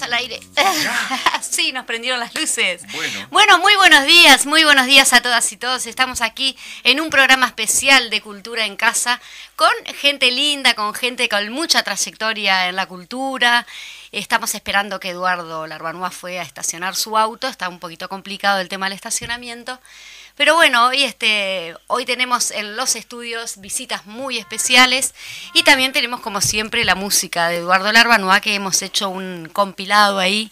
Al aire. sí, nos prendieron las luces. Bueno. bueno, muy buenos días, muy buenos días a todas y todos. Estamos aquí en un programa especial de Cultura en Casa con gente linda, con gente con mucha trayectoria en la cultura. Estamos esperando que Eduardo Larbanúa fue a estacionar su auto. Está un poquito complicado el tema del estacionamiento. Pero bueno, hoy, este, hoy tenemos en los estudios visitas muy especiales y también tenemos como siempre la música de Eduardo Larbanua que hemos hecho un compilado ahí.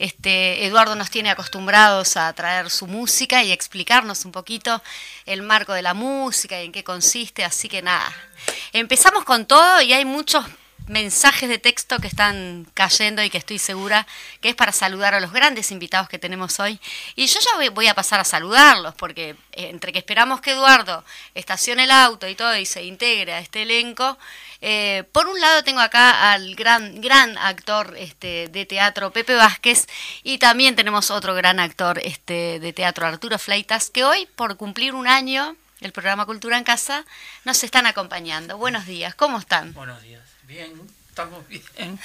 Este, Eduardo nos tiene acostumbrados a traer su música y explicarnos un poquito el marco de la música y en qué consiste, así que nada. Empezamos con todo y hay muchos mensajes de texto que están cayendo y que estoy segura que es para saludar a los grandes invitados que tenemos hoy. Y yo ya voy a pasar a saludarlos, porque eh, entre que esperamos que Eduardo estacione el auto y todo y se integre a este elenco, eh, por un lado tengo acá al gran, gran actor este, de teatro Pepe Vázquez y también tenemos otro gran actor este, de teatro Arturo Fleitas, que hoy por cumplir un año el programa Cultura en Casa nos están acompañando. Buenos días, ¿cómo están? Buenos días. Bien, estamos bien,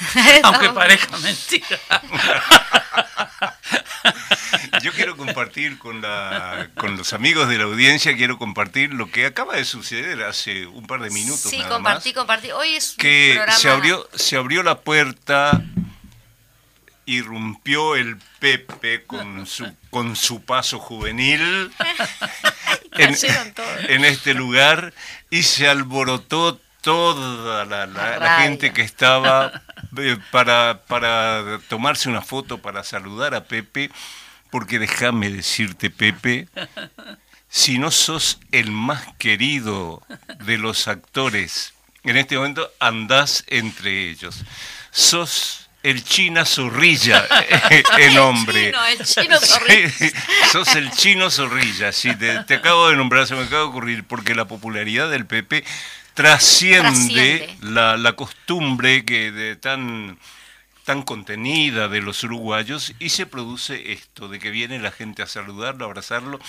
aunque parezca mentira. Yo quiero compartir con, la, con los amigos de la audiencia, quiero compartir lo que acaba de suceder hace un par de minutos. Sí, compartí, compartí. Hoy es que se abrió, se abrió la puerta, irrumpió el Pepe con su, con su paso juvenil en, en este lugar y se alborotó toda la, gente que estaba eh, para, para tomarse una foto, para saludar a Pepe, porque déjame decirte, Pepe, si no sos el más querido de los actores, en este momento andás entre ellos. Sos el China Zorrilla, el hombre. El chino, Zorrilla. sos el chino Zorrilla, sí, te, te, acabo de nombrar, se me acaba de ocurrir, porque la popularidad del Pepe trasciende, La, costumbre que de tan tan contenida de los uruguayos y se produce esto de que viene la gente a saludarlo, a abrazarlo.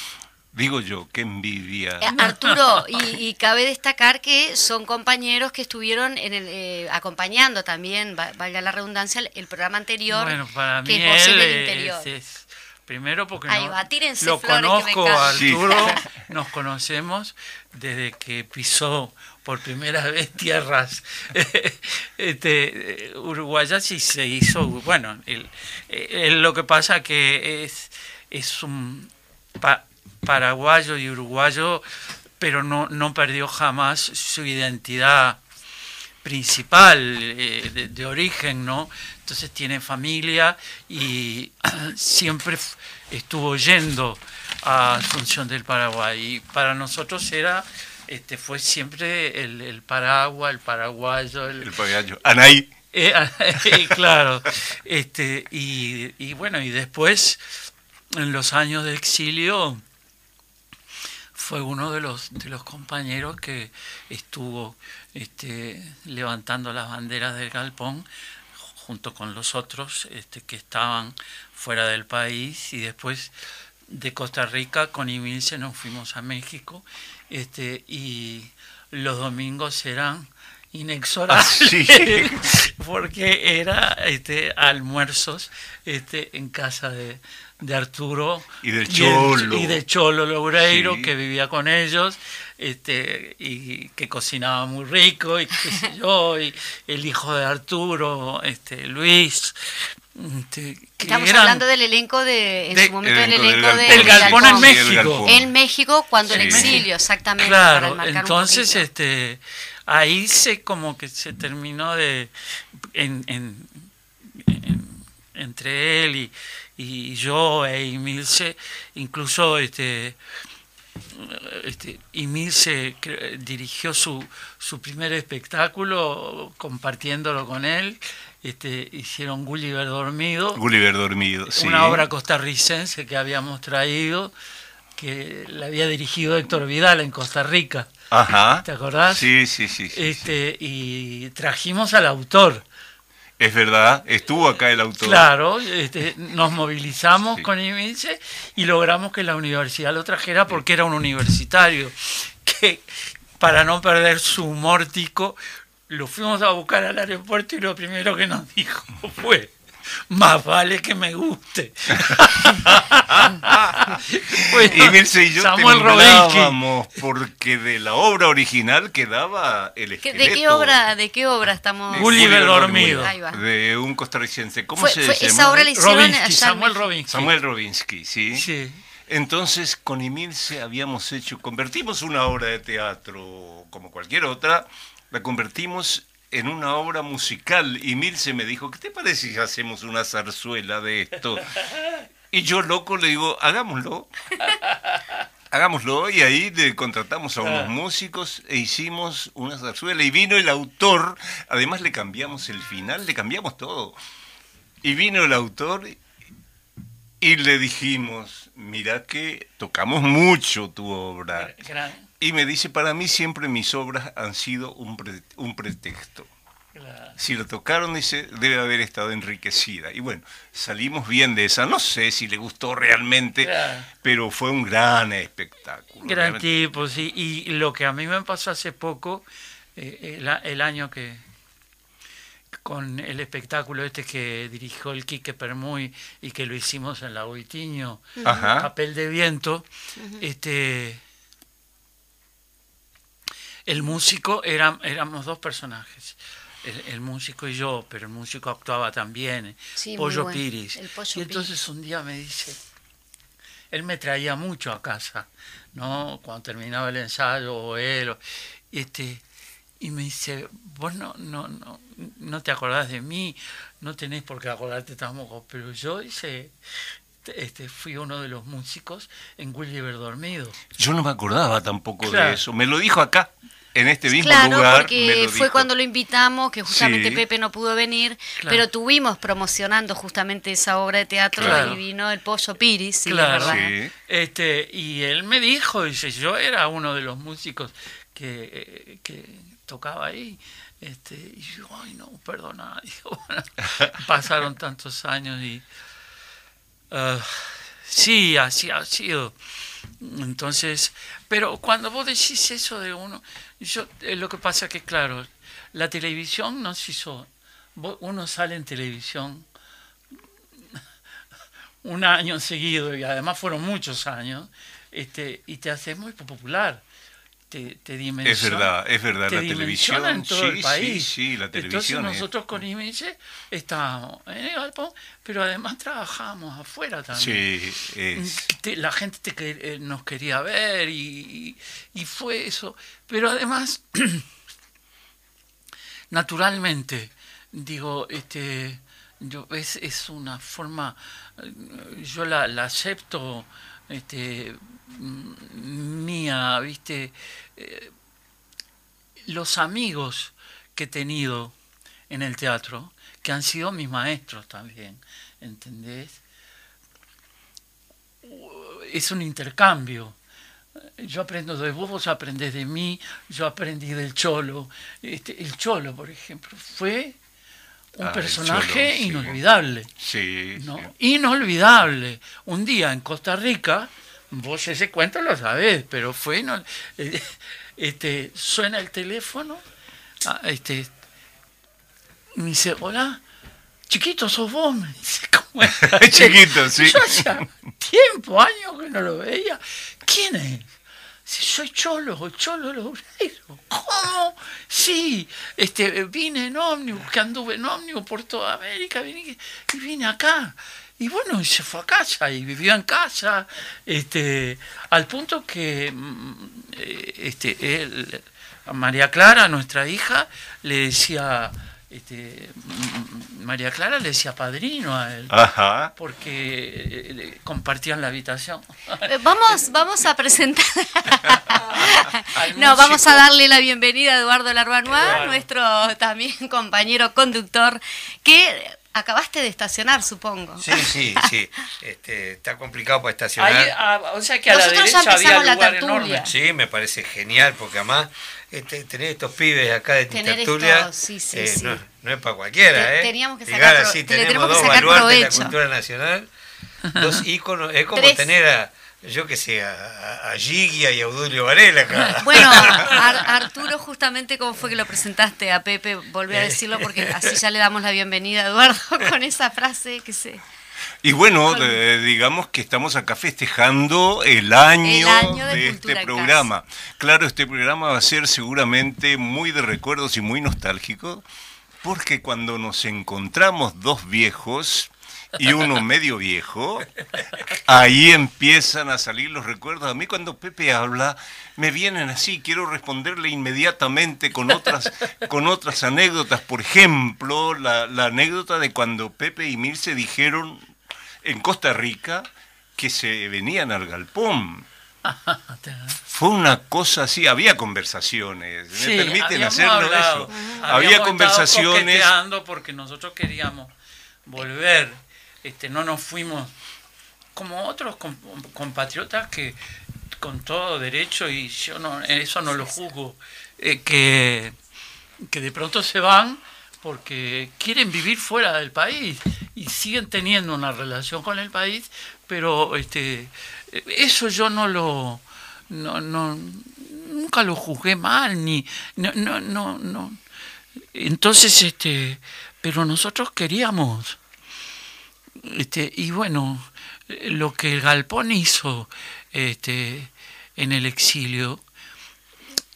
Digo yo, qué envidia. Eh, Arturo, y, cabe destacar que son compañeros que estuvieron en el, eh, acompañando también, valga la redundancia, el programa anterior, bueno, para que mí es del Interior. primero porque no, lo conozco Arturo, nos conocemos desde que pisó por primera vez tierras este, uruguayas y se hizo, bueno, el, lo que pasa que es, es un paraguayo y uruguayo, pero no, no perdió jamás su identidad principal eh, de, de, origen, ¿no? Entonces tiene familia y siempre estuvo yendo a Asunción del Paraguay. Y para nosotros era este fue siempre el, el paraguas, el paraguayo. El, el paraguayo. Anaí. Eh, eh, claro. Este, y, y, bueno, y después, en los años de exilio, fue uno de los, de los compañeros que estuvo este, levantando las banderas del galpón junto con los otros este, que estaban fuera del país y después de Costa Rica con Imilce nos fuimos a México este, y los domingos eran inexorables ah, porque era este, almuerzos este, en casa de, de Arturo y del Cholo. y, de Cholo Loureiro que vivía con ellos este y que cocinaba muy rico y qué sé yo y el hijo de Arturo este Luis este, Estamos hablando del elenco de, en su momento del elenco del, del Galpón, en México. En México, cuando el exilio, exactamente. Claro, entonces este, ahí se como que se terminó de, en, en, entre él y, y yo e Emilce, incluso este, este, dirigió su, su primer espectáculo compartiéndolo con él este, hicieron Gulliver Dormido. Gulliver Dormido, sí. Una obra costarricense que habíamos traído que la había dirigido Héctor Vidal en Costa Rica. Ajá. ¿Te acordás? Sí, sí, sí. este, Y trajimos al autor. Es verdad, estuvo acá el autor. Claro, este, nos movilizamos con Imince y logramos que la universidad lo trajera porque era un universitario que, para no perder su humor lo fuimos a buscar al aeropuerto y lo primero que nos dijo fue, más vale que me guste. y Mirce y yo Samuel temblábamos porque de la obra original quedaba el esqueleto. ¿De qué obra, de qué obra estamos? Gulliver dormido. De un costarricense. ¿Cómo se llama? Esa obra la hicieron Samuel Robinsky. Samuel Robinsky, sí. Sí. Entonces, con Emilce habíamos hecho, convertimos una obra de teatro como cualquier otra, la convertimos en una obra musical y Milce me dijo, ¿qué te parece si hacemos una zarzuela de esto? Y yo loco le digo, hagámoslo. Hagámoslo y ahí le contratamos a unos ah. músicos e hicimos una zarzuela y vino el autor, además le cambiamos el final, le cambiamos todo. Y vino el autor y le dijimos, mira que tocamos mucho tu obra. Y me dice, para mí siempre mis obras han sido un, un pretexto. Si lo tocaron, dice, debe haber estado enriquecida. Y bueno, salimos bien de esa. No sé si le gustó realmente, pero fue un gran espectáculo. Gran tipo, sí. Y lo que a mí me pasó hace poco, eh, el, año que, con el espectáculo este que dirigió el Quique Permuy y que lo hicimos en la Boitiño, Papel de Viento, este el músico era, éramos dos personajes. El, músico y yo, pero el músico actuaba también, Pollo Piris. y entonces un día me dice, él me traía mucho a casa, ¿no? Cuando terminaba el ensayo o él, este, y me dice, vos no, no, no, no te acordás de mí, no tenés por qué acordarte tampoco, pero yo dice, este, fui uno de los músicos en Gulliver Dormido. Yo no me acordaba tampoco de eso, me lo dijo acá en este mismo claro, lugar. porque fue cuando lo invitamos, que justamente Pepe no pudo venir, pero tuvimos promocionando justamente esa obra de teatro y vino el Pollo Piris, sí, claro. Este, y él me dijo, dice, yo era uno de los músicos que, que tocaba ahí. Este, y yo, ay no, perdona, pasaron tantos años y uh, sí, así ha sido. Entonces, pero cuando vos decís eso de uno, yo, eh, lo que pasa que, claro, la televisión nos hizo, uno sale en televisión un año seguido, y además fueron muchos años, este, y te hace muy popular. Te, te es verdad, es verdad, la televisión en todo sí, el país. Sí, sí, la televisión. Entonces nosotros con Imeche estábamos en el galpón, pero además trabajamos afuera también. Sí, es... la gente te, eh, nos quería ver y, y fue eso. Pero además, naturalmente, digo, este, yo, es, es una forma, yo la, acepto este, mía, ¿viste? Eh, los amigos que he tenido en el teatro, que han sido mis maestros también, ¿entendés? Es un intercambio yo aprendo de vos, vos aprendés de mí, yo aprendí del Cholo. Este, el Cholo, por ejemplo, fue un ah, personaje inolvidable. Sí, Inolvidable. Un día en Costa Rica, vos ese cuento lo sabés, pero fue... No, eh, este, suena el teléfono, ah, este, me dice, hola, chiquito, sos vos, me dice, ¿cómo Chiquito, sí. Yo hacía tiempo, años que no lo veía. ¿Quién es? Si soy Cholo, Cholo Loureiro. ¿Cómo? Sí, este, vine en ómnibus, que anduve en ómnibus por toda América, vine, y vine acá. Y bueno, se fue a casa y vivió en casa, este, al punto que mm, eh, este, él, María Clara, nuestra hija, le decía, este, María Clara le decía padrino a él, porque eh, compartían la habitación. Eh, vamos, vamos a presentar. no, vamos a darle la bienvenida a Eduardo Larbanois, nuestro también compañero conductor, que acabaste de estacionar, supongo. Sí, sí, sí. Este, está complicado para estacionar. Ah, o sea que a la derecha había lugar enorme. Sí, me parece genial, porque además este, tener estos pibes acá de tertulia sí, sí, eh, no, no, es para cualquiera, ¿eh? Teníamos que sacar, así, tenemos dos baluartes de la cultura nacional, dos íconos, es como tener a yo que sé, a, a Gigi y a Eudulio Varela acá. Bueno, Arturo, justamente como fue que lo presentaste a Pepe, volví a eh. decirlo porque así ya le damos la bienvenida a Eduardo con esa frase que se... Y bueno, digamos que estamos acá festejando el año, de, este programa. Claro, este programa va a ser seguramente muy de recuerdos y muy nostálgico, porque cuando nos encontramos dos viejos, y uno medio viejo, ahí empiezan a salir los recuerdos. A mí cuando Pepe habla, me vienen así, quiero responderle inmediatamente con otras, con otras anécdotas. Por ejemplo, la, anécdota de cuando Pepe y Mir se dijeron en Costa Rica que se venían al galpón. Fue una cosa así, había conversaciones, me permiten hacerlo eso. Había conversaciones. porque nosotros queríamos volver este, no nos fuimos como otros compatriotas que con todo derecho, y yo no, eso no lo juzgo, eh, que, que de pronto se van porque quieren vivir fuera del país y siguen teniendo una relación con el país, pero este, eso yo no lo, no, no, nunca lo juzgué mal, ni, no, no, no. Entonces, este, pero nosotros queríamos este, y bueno, lo que Galpón hizo este, en el exilio,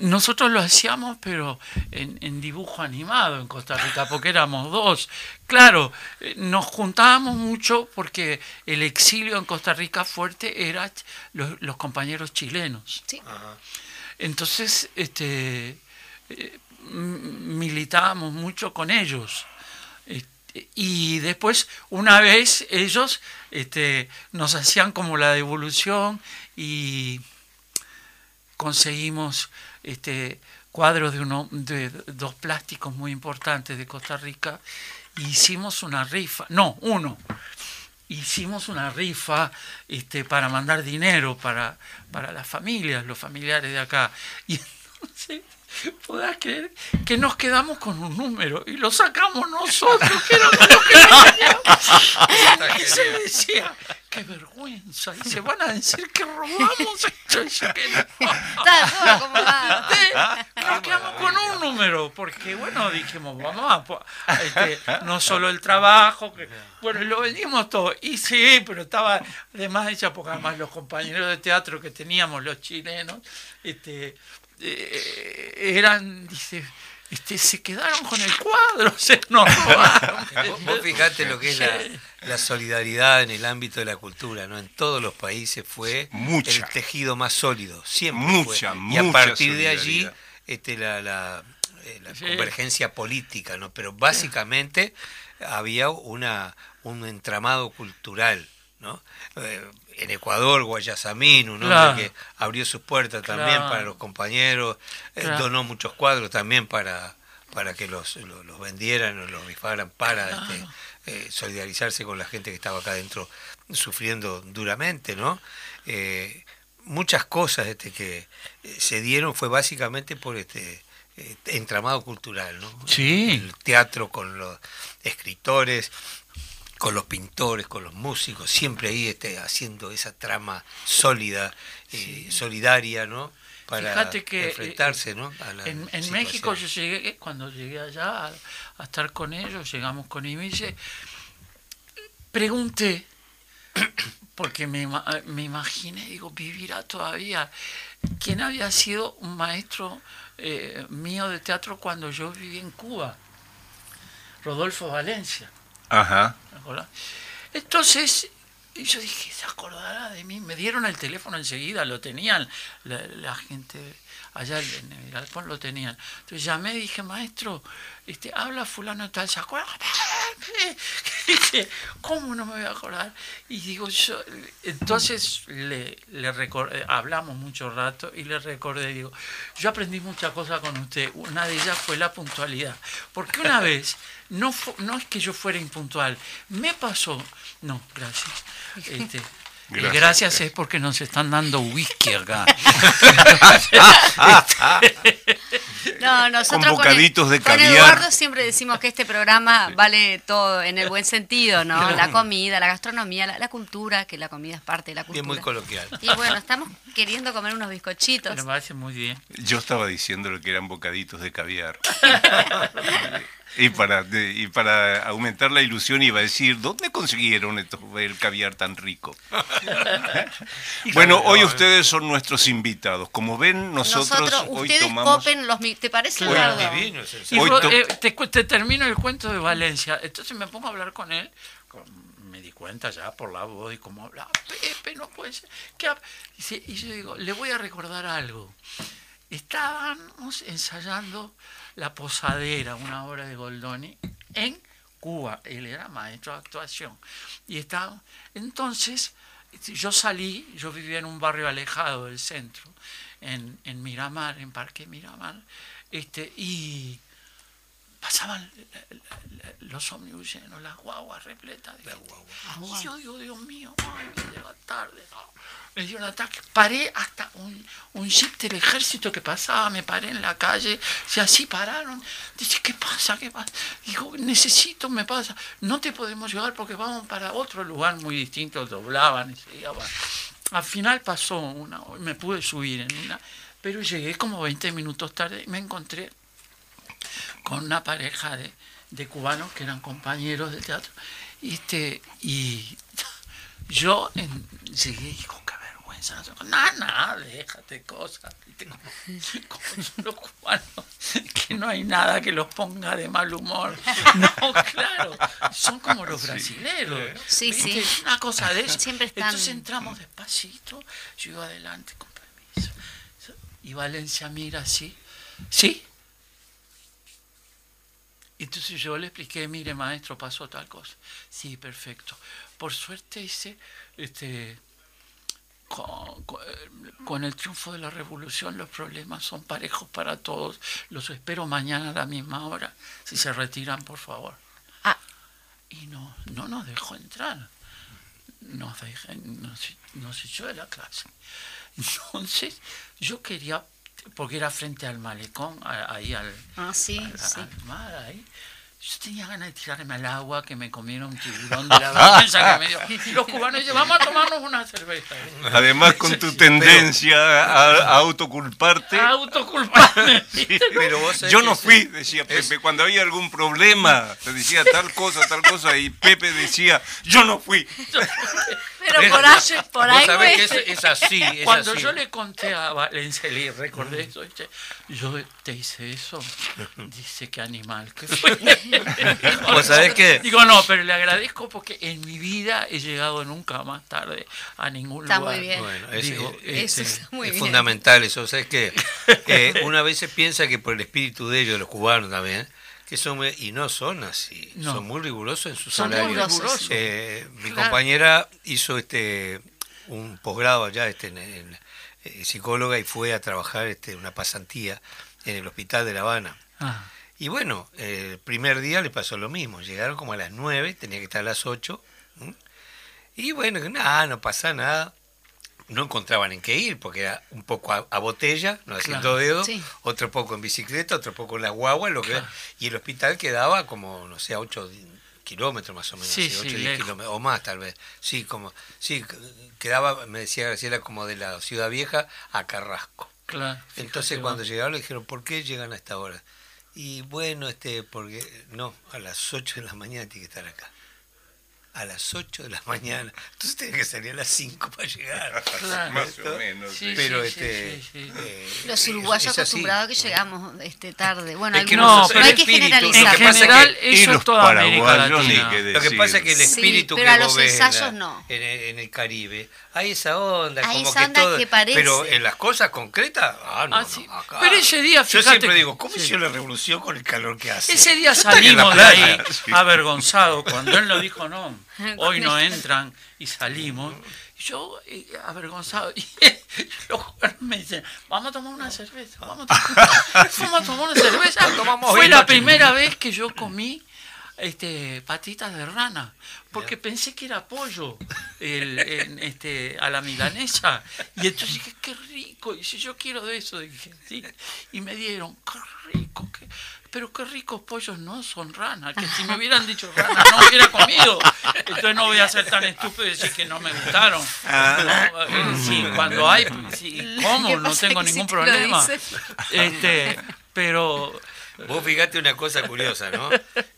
nosotros lo hacíamos, pero en, dibujo animado en Costa Rica, porque éramos dos. Claro, nos juntábamos mucho porque el exilio en Costa Rica fuerte era los, compañeros chilenos. Entonces, este, eh, militábamos mucho con ellos y después una vez ellos este, nos hacían como la devolución y conseguimos este, cuadros de, uno, de dos plásticos muy importantes de Costa Rica e hicimos una rifa, no, uno, hicimos una rifa este, para mandar dinero para, para las familias, los familiares de acá. Y entonces podrás creer que nos quedamos con un número y lo sacamos nosotros, que éramos los que Y se decía, qué vergüenza, y se van a decir que robamos esto. Nos quedamos con un número, porque bueno, dijimos, vamos a, este, no solo el trabajo, que, bueno, lo vendimos todo. Y sí, pero estaba además hecha, porque además los compañeros de teatro que teníamos, los chilenos, este, eh, eran, dice, este, se quedaron con el cuadro, se nos robaron. Vos fijate lo que es la, solidaridad en el ámbito de la cultura, ¿no? En todos los países fue el tejido más sólido, siempre mucha, Y a partir de allí, este, la, la, eh, convergencia política, ¿no? Pero básicamente había una, un entramado cultural, ¿no? Eh, en Ecuador, Guayasamín, un hombre que abrió sus puertas también para los compañeros, eh, donó muchos cuadros también para, para que los, los, vendieran o los rifaran para este, eh, solidarizarse con la gente que estaba acá adentro sufriendo duramente, ¿no? Eh, muchas cosas este, que se dieron fue básicamente por este entramado cultural, ¿no? Sí. El teatro con los escritores, con los pintores, con los músicos, siempre ahí este, haciendo esa trama sólida, eh, solidaria, ¿no? Para que, enfrentarse, ¿no? en, México yo llegué, cuando llegué allá a, estar con ellos, llegamos con Imice, pregunté, porque me, me, imaginé, digo, vivirá todavía, quién había sido un maestro eh, mío de teatro cuando yo viví en Cuba, Rodolfo Valencia. Ajá. Entonces, yo dije, se acordará de mí. Me dieron el teléfono enseguida, lo tenían, la, gente allá en el galpón lo tenían. Entonces llamé y dije, maestro, este, habla fulano tal, ¿se acuerda? ¿Cómo no me voy a acordar? Y digo, yo, entonces le, le hablamos mucho rato y le recordé, digo, yo aprendí muchas cosas con usted. Una de ellas fue la puntualidad. Porque una vez, no, no es que yo fuera impuntual, me pasó, no, gracias. Este, Gracias. gracias es porque nos están dando whisky acá. no, nosotros con, bocaditos de Eduardo siempre decimos que este programa vale todo en el buen sentido, ¿no? La comida, la gastronomía, la, cultura, que la comida es parte de la cultura. Es muy coloquial. Y bueno, estamos queriendo comer unos bizcochitos. Me parece muy bien. Yo estaba diciendo que eran bocaditos de caviar. Y para, y para aumentar la ilusión iba a decir, ¿dónde consiguieron el caviar tan rico? bueno, hoy ustedes son nuestros invitados. Como ven, nosotros, hoy tomamos... Copen los... ¿Te parece. Eh, te, te, termino el cuento de Valencia. Entonces me pongo a hablar con él. Me di cuenta ya por la voz y cómo hablaba. Pepe, no puede ser. Y yo digo, le voy a recordar algo. Estábamos ensayando la Posadera, una obra de Goldoni, en Cuba. Él era maestro de actuación. Y estaba, entonces, yo salí, yo vivía en un barrio alejado del centro, en, en Miramar, en Parque Miramar, este, y pasaban los ómnibus llenos, las guaguas repletas de Y yo digo, Dios mío, ay, me llega tarde. Me dio un ataque. Paré hasta un, un jeep del ejército que pasaba, me paré en la calle, y así pararon. Dice, ¿qué pasa? ¿Qué pasa? Dijo, necesito, me pasa. No te podemos llevar porque vamos para otro lugar muy distinto, doblaban y se Al final pasó una, me pude subir en una, pero llegué como 20 minutos tarde y me encontré con una pareja de, de cubanos que eran compañeros de teatro. Y, este, y yo en, llegué y digo, qué vergüenza. No, nada, déjate cosas. Como, son los cubanos, que no hay nada que los ponga de mal humor. No, claro, son como los brasileros. Sí, sí. Una cosa de eso. Siempre están... Entonces entramos despacito, yo iba adelante con permiso. Y Valencia mira así. ¿Sí? Entonces yo le expliqué, mire maestro, pasó tal cosa. Sí, perfecto. Por suerte hice, este, con, el triunfo de la revolución los problemas son parejos para todos. Los espero mañana a la misma hora. Si se retiran, por favor. Ah. Y no, no nos dejó entrar. Nos, dejó, nos, nos echó de la clase. Entonces, yo quería porque era frente al malecón, ahí al, ah, sí, sí. mar, ahí. Yo tenía ganas de tirarme al agua, que me comiera un tiburón de la vergüenza que me dio. Y los cubanos dicen, vamos a tomarnos una cerveza. Además, con tu tendencia a, autoculparte. A autoculparme. Yo no fui, decía Pepe. Cuando había algún problema, te decía tal cosa, tal cosa, y Pepe decía, yo no fui. Pero por ahí, por ahí que es, así. Cuando yo le conté a Valencia, le recordé eso, yo te hice eso. Dice que animal que fue. ¿Vos sabés qué? Digo, no, pero le agradezco porque en mi vida he llegado nunca más tarde a ningún está lugar. Muy bien. Bueno, es, eso este, es, muy fundamental eso. ¿Sabes qué? Eh, una vez se piensa que por el espíritu de ellos, de los cubanos también, que son y no son así, son muy rigurosos en sus son eh, mi compañera hizo este un posgrado allá este, en, eh, psicóloga y fue a trabajar este, una pasantía en el hospital de La Habana. Ah. Y bueno, el primer día le pasó lo mismo. Llegaron como a las 9, tenía que estar a las 8. Y bueno, nada, no pasa nada. No encontraban en qué ir, porque era un poco a, botella, no haciendo dedo, otro poco en bicicleta, otro poco en la guagua, lo que, y el hospital quedaba como, no sé, a 8 kilómetros más o menos, sí, 8 kilómetros, o más tal vez. Sí, como, sí, quedaba, me decía Graciela, como de la Ciudad Vieja a Carrasco. Claro, Entonces cuando llegaron le dijeron, ¿por qué llegan a esta hora? Y bueno, este, porque no, a las 8 de la mañana tiene que estar acá. A las 8 de la mañana. Entonces tenía que salir a las 5 para llegar. Más o menos. Pero este, eh, los uruguayos acostumbrados que llegamos este, tarde. Bueno, es que no, pero hay que generalizar. En general, eso es toda América Latina. Lo que pasa es que el espíritu que vos los ves en, no. en, el, Caribe, hay esa onda, como que todo. Pero en las cosas concretas, ah, no, ah, no acá. Pero ese día, fíjate. Yo siempre digo, ¿cómo hizo la revolución con el calor que hace? Ese día salimos de ahí avergonzados. Cuando él lo dijo, no, hoy no entran y salimos. Y yo, eh, avergonzado, y los jóvenes me dicen, vamos a tomar una cerveza, vamos a tomar, a tomar una cerveza. Fue la primera vez que yo comí este, patitas de rana, porque pensé que era pollo el, este, a la milanesa. Y entonces dije, qué rico. Y si yo quiero de eso, dije, sí. Y me dieron, qué rico. Qué... Pero qué ricos pollos no son ranas, que si me hubieran dicho rana no hubiera comido. Entonces no voy a ser tan estúpido y decir que no me gustaron. Ah. sí, cuando hay, sí, como, no tengo ningún problema. Este, pero Vos fíjate una cosa curiosa, ¿no?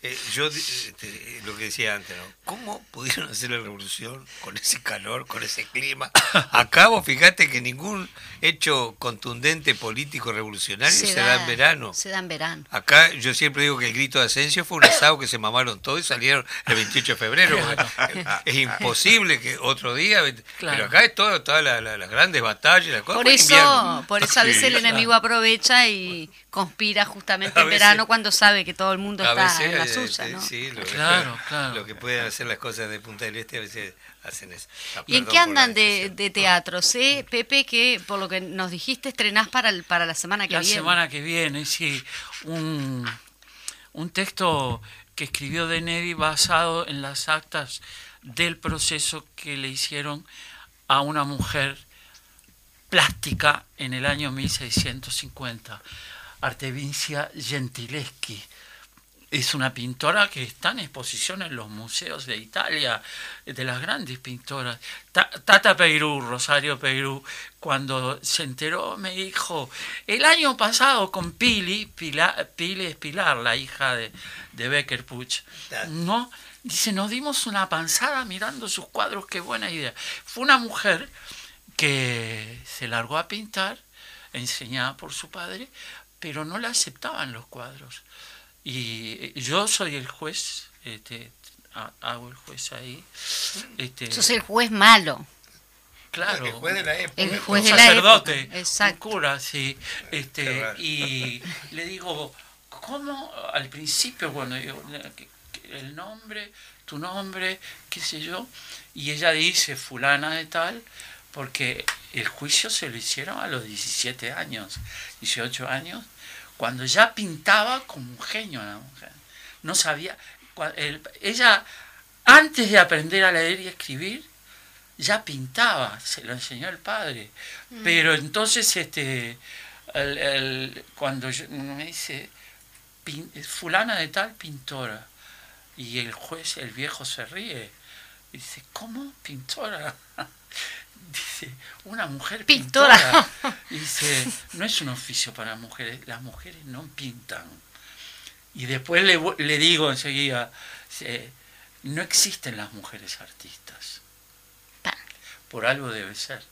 Eh, yo este, lo que decía antes, ¿no? ¿Cómo pudieron hacer la revolución con ese calor, con ese clima? Acá vos fíjate que ningún hecho contundente político revolucionario se, da, en verano. Se da en verano. Acá yo siempre digo que el grito de Asensio fue un asado que se mamaron todos y salieron el 28 de febrero. Es imposible que otro día, pero acá es todo, todas las, grandes batallas, las cosas. Por eso, por eso a veces el enemigo aprovecha y conspira justamente en verano cuando sabe que todo el mundo está en la eh, suya, ¿no? Sí, lo, claro, claro. Lo que pueden hacer las cosas de Punta del Este a veces hacen eso. Ah, ¿Y en qué andan de, teatro? Sé, Pepe, que por lo que nos dijiste estrenás para, el, para la semana que viene. La semana que viene, sí. Un, un texto que escribió De Nevi basado en las actas del proceso que le hicieron a una mujer plástica en el año 1650. Artevincia Gentileschi. Es una pintora que está en exposición en los museos de Italia, de las grandes pintoras. Tata Peirú, Rosario Peirú, cuando se enteró me dijo, el año pasado con Pili, Pili es Pilar, la hija de, de Becker Puch, ¿no? Dice, nos dimos una panzada mirando sus cuadros, qué buena idea. Fue una mujer que se largó a pintar, enseñada por su padre, pero no la aceptaban los cuadros. Y eh, yo soy el juez, este, hago el juez ahí. Este, Sos el juez malo. Claro, el juez de la época. El juez de sacerdote, un cura, sí. Este, y le digo, ¿cómo al principio, bueno, el nombre, tu nombre, qué sé yo? Y ella dice, fulana de tal, porque el juicio se lo hicieron a los 17 años, 18 años, cuando ya pintaba como un genio la mujer. No sabía, ella antes de aprender a leer y escribir, ya pintaba, se lo enseñó el padre. Mm. Pero entonces, este, cuando me dice, fulana de tal pintora, y el juez, el viejo se ríe, y dice, ¿cómo pintora? Dice, una mujer pintora. Dice, no es un oficio para mujeres, las mujeres no pintan. Y después le, le digo enseguida, no existen las mujeres artistas. Por algo debe ser.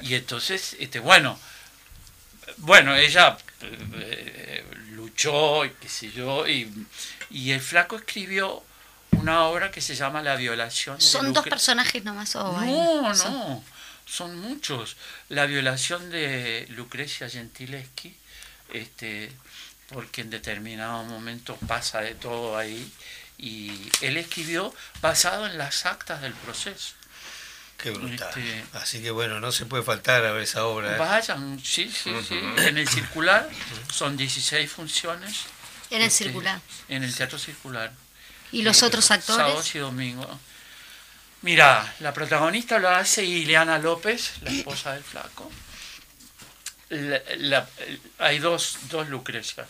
Y entonces, este, bueno, bueno, ella eh, luchó y qué sé yo, y, y el flaco escribió una obra que se llama La violación. ¿Son dos personajes nomás o No, no, son muchos. La violación de Lucrecia Gentileschi, este, porque en determinado momento pasa de todo ahí, y él escribió basado en las actas del proceso. Qué brutal. Este, Así que bueno, no se puede faltar a ver esa obra. ¿eh? Vayan, sí, sí, sí. En el circular son 16 funciones. En el este, circular. En el teatro circular. ¿Y los otros actores? Sábados y domingos. Mira, la protagonista lo hace Ileana López, la esposa del flaco. hay dos, dos Lucrecias.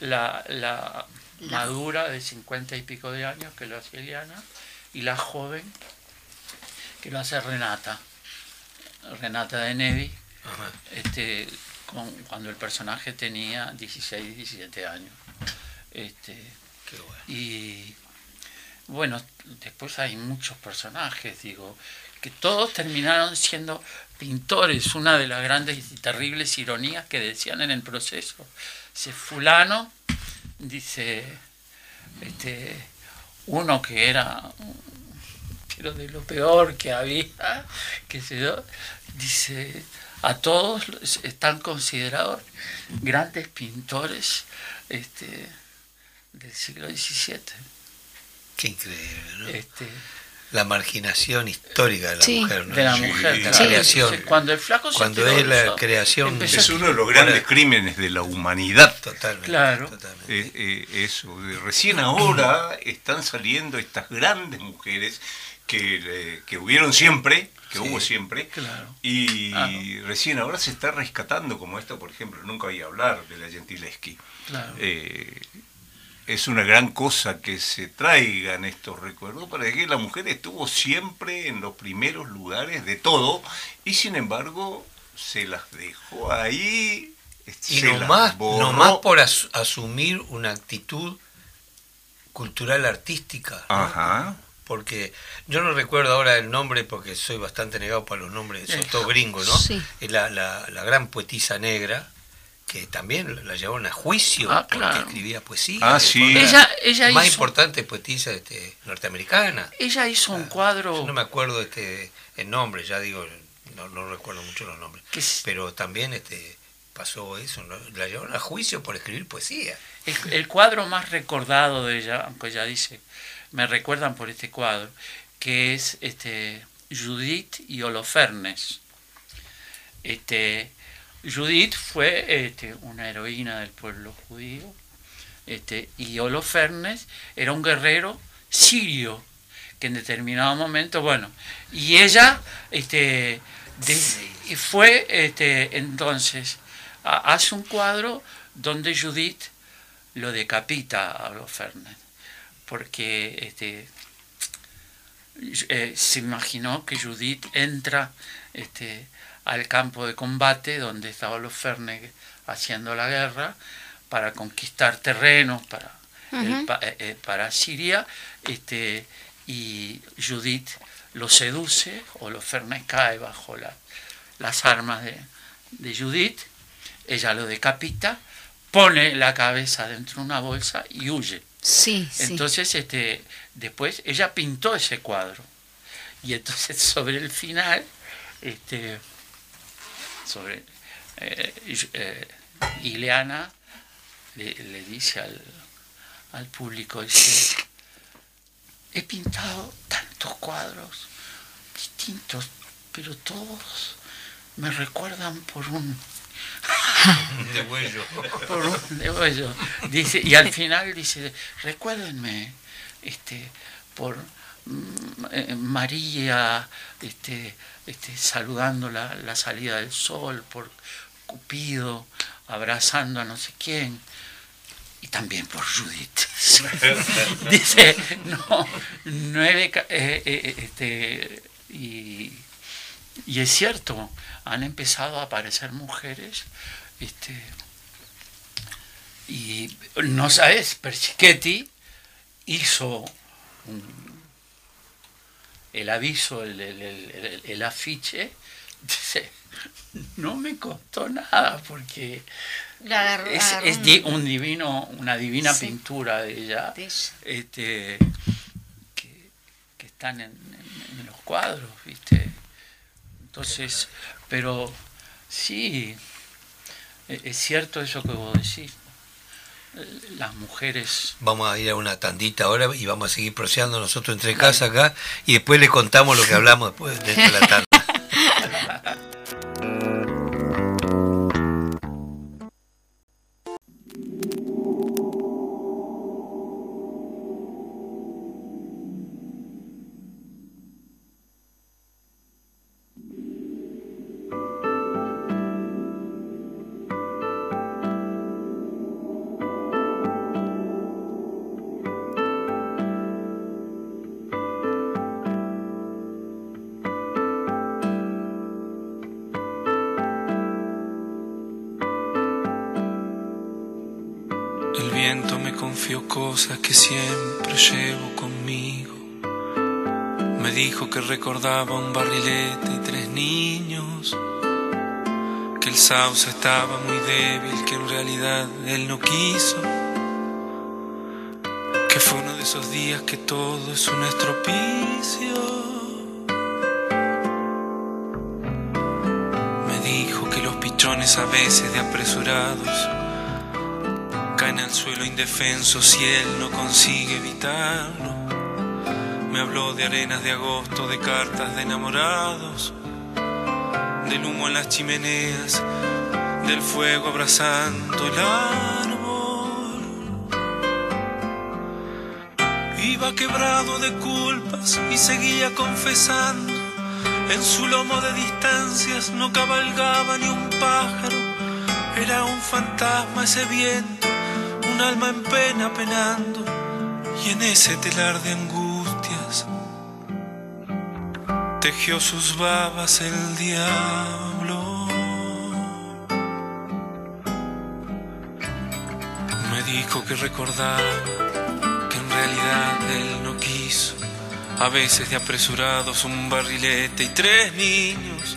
La, la, madura de cincuenta y pico de años, que lo hace Ileana, y la joven, que lo hace Renata. Renata de Nevi, este, cuando el personaje tenía 16, 17 años. Este, y bueno, después hay muchos personajes, digo, que todos terminaron siendo pintores, una de las grandes y terribles ironías que decían en el proceso. Dice, fulano, dice, este, uno que era, de lo peor que había, que se dice, a todos están considerados grandes pintores este, del siglo XVII. Qué increíble, ¿no? Este, la marginación histórica de la mujer, De la mujer, la creación. Cuando el flaco se Cuando es la creación. Es uno de los grandes crímenes de la humanidad. Totalmente. Claro. Eh, eh, eso. Recién ahora están saliendo estas grandes mujeres que, que hubieron siempre, que hubo siempre, y recién ahora se está rescatando, como esto, por ejemplo, nunca oí hablar de la Gentileschi. Claro. Eh, es una gran cosa que se traigan estos recuerdos para que la mujer estuvo siempre en los primeros lugares de todo y sin embargo se las dejó ahí. Y nomás, más por asumir una actitud cultural artística. Ajá. Porque yo no recuerdo ahora el nombre porque soy bastante negado para los nombres, son todos gringos, ¿no? Sí. La, la, la gran poetisa negra, que también la llevaron a juicio ah, porque escribía poesía. Ah, sí. Ella, ella más importante poetisa este, norteamericana. Ella hizo un ah, cuadro. no me acuerdo este el nombre, ya digo, no, no recuerdo mucho los nombres. Pero también este pasó eso, la llevaron a juicio por escribir poesía. El, cuadro más recordado de ella, aunque ella dice, me recuerdan por este cuadro, que es este Judith y Holofernes. Este, Judith fue este, una heroína del pueblo judío este, y Holofernes era un guerrero sirio que en determinado momento, bueno, y ella este, fue este, entonces, hace un cuadro donde Judith lo decapita a Holofernes, porque este, eh, se imaginó que Judith entra este, al campo de combate donde estaban los Fernes haciendo la guerra para conquistar terrenos para, eh, eh, para Siria este, y Judith lo seduce o los Fernes cae bajo las armas de, de Judith, ella lo decapita, pone la cabeza dentro de una bolsa y huye. Sí, entonces, este, después ella pintó ese cuadro. Y entonces sobre el final, este, sobre eh, eh, Ileana le, dice al, al público, dice, he pintado tantos cuadros distintos, pero todos me recuerdan por un por un Dice, y al final dice, recuérdenme, este, por eh, María, este, este, saludando la, la, salida del sol, por Cupido, abrazando a no sé quién, y también por Judith. Dice, no, nueve, eh, eh, este, y, y, es cierto, han empezado a aparecer mujeres, este, y no sabes, Persichetti hizo un, el aviso, el, afiche, dice, no me costó nada porque es, un divino, una divina pintura de ella, este, que, están en, los cuadros, ¿viste? Entonces, pero sí, e, es cierto eso que vos decís las mujeres. Vamos a ir a una tandita ahora y vamos a seguir proseando nosotros entre casa acá y después le contamos lo que hablamos después de la tanda. Estaba muy débil, que en realidad él no quiso, que fue uno de esos días que todo es un estropicio. Me dijo que los pichones a veces de apresurados caen al suelo indefensos si él no consigue evitarlo. Me habló de arenas de agosto, de cartas de enamorados, del humo en las chimeneas, del fuego abrazando el árbol. Iba quebrado de culpas y seguía confesando. En su lomo de distancias no cabalgaba ni un pájaro, era un fantasma ese viento, un alma en pena penando, y en ese telar de angustia tejió sus babas el diablo. Dijo que recordaba que en realidad él no quiso. A veces de apresurados un barrilete y tres niños.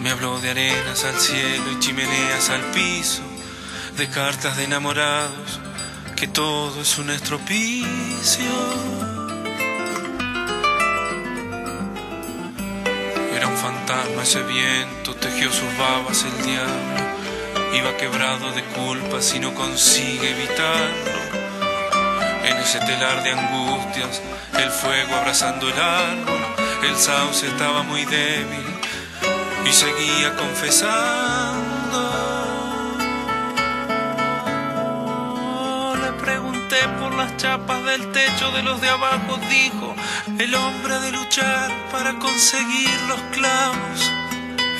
Me habló de arenas al cielo y chimeneas al piso, de cartas de enamorados, que todo es un estropicio. fantasma ese viento tejió sus babas el diablo. Iba quebrado de culpas y no consigue evitarlo. En ese telar de angustias, el fuego abrazando el árbol, el sauce estaba muy débil y seguía confesando. por las chapas del techo de los de abajo, dijo el hombre de luchar para conseguir los clavos,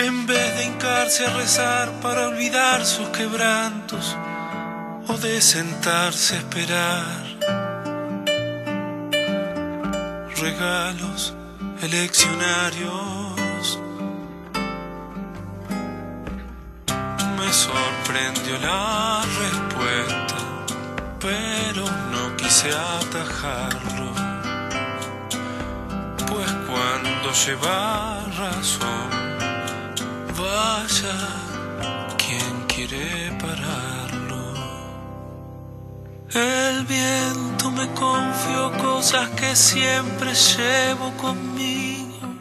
en vez de hincarse a rezar para olvidar sus quebrantos o de sentarse a esperar. Regalos eleccionarios. Me sorprendió la respuesta pero no quise atajarlo, pues cuando lleva razón, vaya quien quiere pararlo. El viento me confió cosas que siempre llevo conmigo,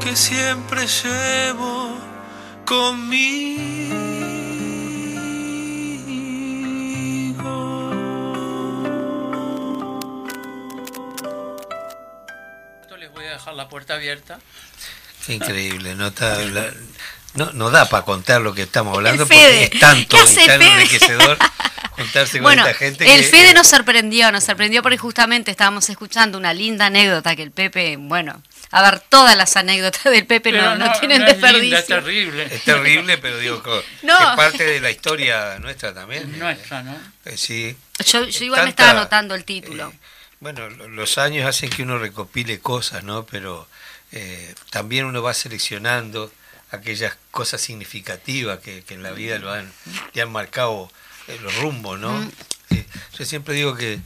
que siempre llevo conmigo. la puerta abierta. Increíble, no, no, da para contar lo que estamos hablando porque es tanto y tan enriquecedor contarse con esta gente. El Fede nos sorprendió, nos sorprendió porque justamente estábamos escuchando una linda anécdota que el Pepe, bueno, a ver, todas las anécdotas del Pepe no, no, tienen desperdicio. es terrible. Es terrible, pero digo, que es parte de la historia nuestra también. Nuestra, ¿no? Eh, sí. Yo, igual me estaba anotando el título. Eh, bueno, los años hacen que uno recopile cosas, ¿no? Pero eh, también uno va seleccionando aquellas cosas significativas que, en la vida lo han, le han marcado eh, los rumbos, ¿no? Mm. Eh, yo siempre digo que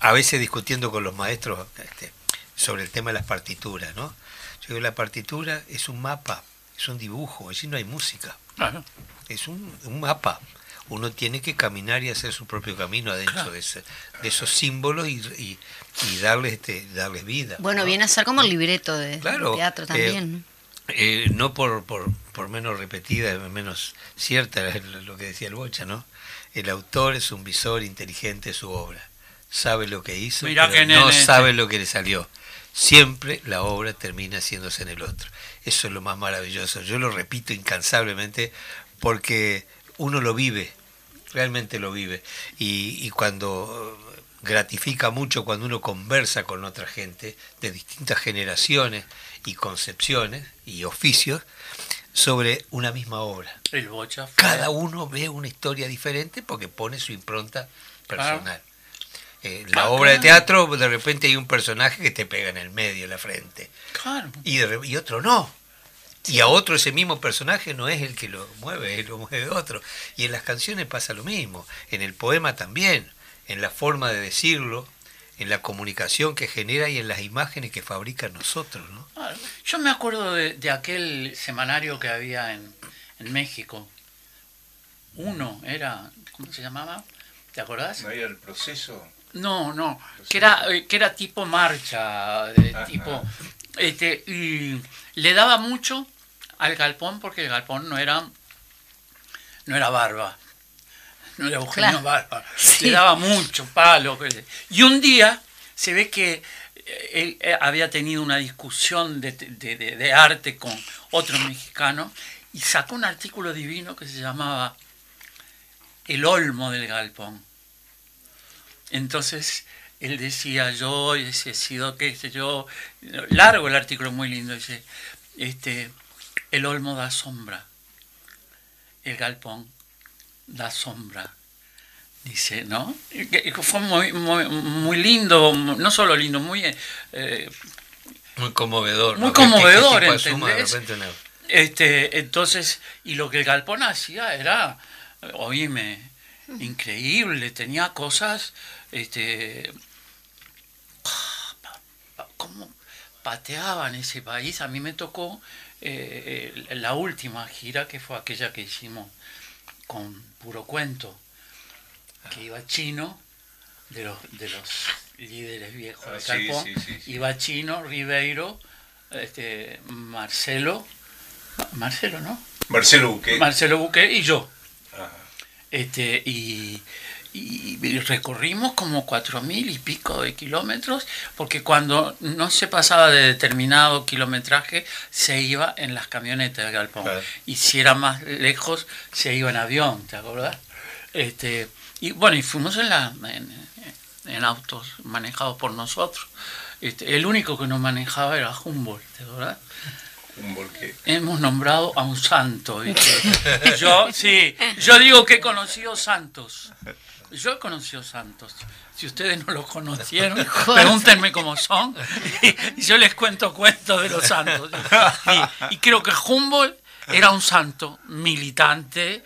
a veces discutiendo con los maestros este, sobre el tema de las partituras, ¿no? Yo digo, la partitura es un mapa, es un dibujo, allí no hay música. Es un, un mapa uno tiene que caminar y hacer su propio camino adentro de, esos símbolos y, darles, este, darles vida. Bueno, viene a ser como el libreto de, teatro también. Eh, eh, no por, por, por, menos repetida, menos cierta lo que decía el Bocha, ¿no? El autor es un visor inteligente de su obra. Sabe lo que hizo, pero no sabe lo que le salió. Siempre la obra termina haciéndose en el otro. Eso es lo más maravilloso. Yo lo repito incansablemente porque uno lo vive realmente lo vive. Y, cuando gratifica mucho cuando uno conversa con otra gente de distintas generaciones y concepciones y oficios sobre una misma obra. Cada uno ve una historia diferente porque pone su impronta personal. Eh, la obra de teatro, de repente hay un personaje que te pega en el medio, en la frente. Y, y otro no. Y a otro ese mismo personaje no es el que lo mueve, lo mueve otro. Y en las canciones pasa lo mismo, en el poema también, en la forma de decirlo, en la comunicación que genera y en las imágenes que fabrica nosotros. ¿no? Yo me acuerdo de, aquel semanario que había en, en, México. Uno era, ¿cómo se llamaba? ¿Te acordás? ¿No había el proceso? No, no, que era, eh, que era tipo marcha, de tipo, este, y le daba mucho al galpón porque el galpón no era, no era barba, no era Eugenio le daba mucho palo. Y un día se ve que eh, él eh, había tenido una discusión de, de arte con otro mexicano y sacó un artículo divino que se llamaba El Olmo del Galpón. Entonces él decía, yo he sido, qué sé yo, largo el artículo, muy lindo, dice, este, el olmo da sombra, el galpón da sombra, dice, ¿no? Fue muy, muy, lindo, no solo lindo, muy... Eh, muy conmovedor. Muy conmovedor, ¿entendés? Este, entonces, y lo que el galpón hacía era, oíme, increíble, tenía cosas este, cómo pateaban ese país. A mí me tocó eh, la última gira, que fue aquella que hicimos con puro cuento, que iba chino, de los, de los líderes viejos de Calpón, ah, iba chino, Ribeiro, este, Marcelo, Marcelo, ¿no? Marcelo Buque. Marcelo Buque y yo. Este, y, y recorrimos como cuatro mil y pico de kilómetros, porque cuando no se pasaba de determinado kilometraje, se iba en las camionetas de Galpón. Y si era más lejos, se iba en avión, ¿te acuerdas? Este, y bueno, y fuimos en, la, en, autos manejados por nosotros. Este, el único que no manejaba era Humboldt, ¿te acuerdas? Hemos nombrado a un santo. yo, sí, yo digo que he conocido santos. Yo he conocido santos. Si ustedes no los conocieron, pregúntenme cómo son y, yo les cuento cuentos de los santos. Y, creo que Humboldt era un santo militante,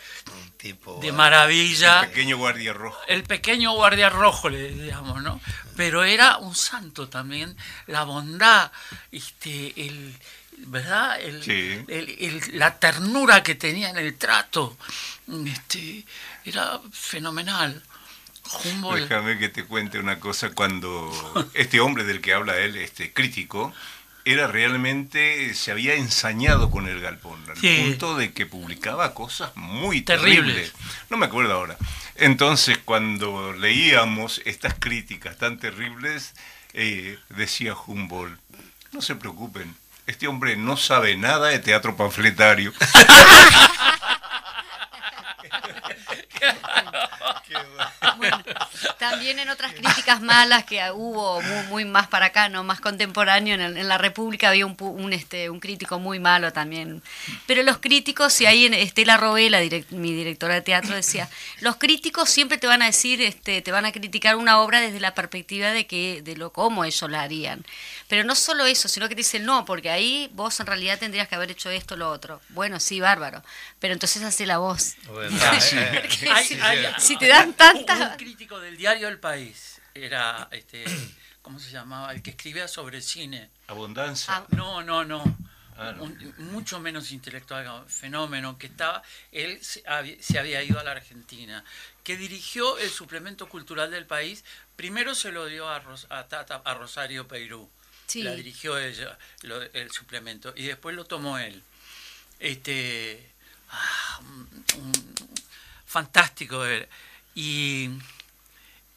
tipo, de maravilla. El pequeño guardia rojo. El pequeño guardia rojo, le digamos, ¿no? Pero era un santo también. La bondad, este, el, ¿verdad? la ternura que tenía en el trato, este, era fenomenal. Déjame que te cuente una cosa, cuando este hombre del que habla él, este crítico, era realmente, se había ensañado con el galpón, al punto de que publicaba cosas muy terribles. No me acuerdo ahora. Entonces, cuando leíamos estas críticas tan terribles, eh, decía Humboldt, no se preocupen, este hombre no sabe nada de teatro panfletario. también en otras críticas malas que hubo muy, más para acá, no más contemporáneo, en, la República había un, este, un crítico muy malo también. Pero los críticos, y ahí en Estela Robela, mi directora de teatro, decía, los críticos siempre te van a decir, este, te van a criticar una obra desde la perspectiva de que de lo cómo ellos la harían. Pero no solo eso, sino que te dicen, no, porque ahí vos en realidad tendrías que haber hecho esto o lo otro. Bueno, sí, bárbaro. Pero entonces hace la voz. si, te dan tantas... Un crítico del diario El País era, este, ¿cómo se llamaba? El que escribía sobre cine. Abundancia. Ah, no, no, no. Ah, mucho menos intelectual, fenómeno, que estaba, él se había, ido a la Argentina, que dirigió el suplemento cultural del país, primero se lo dio a, a, Rosario Peirú, la dirigió ella, el suplemento, y después lo tomó él. Este, ah, fantástico. Y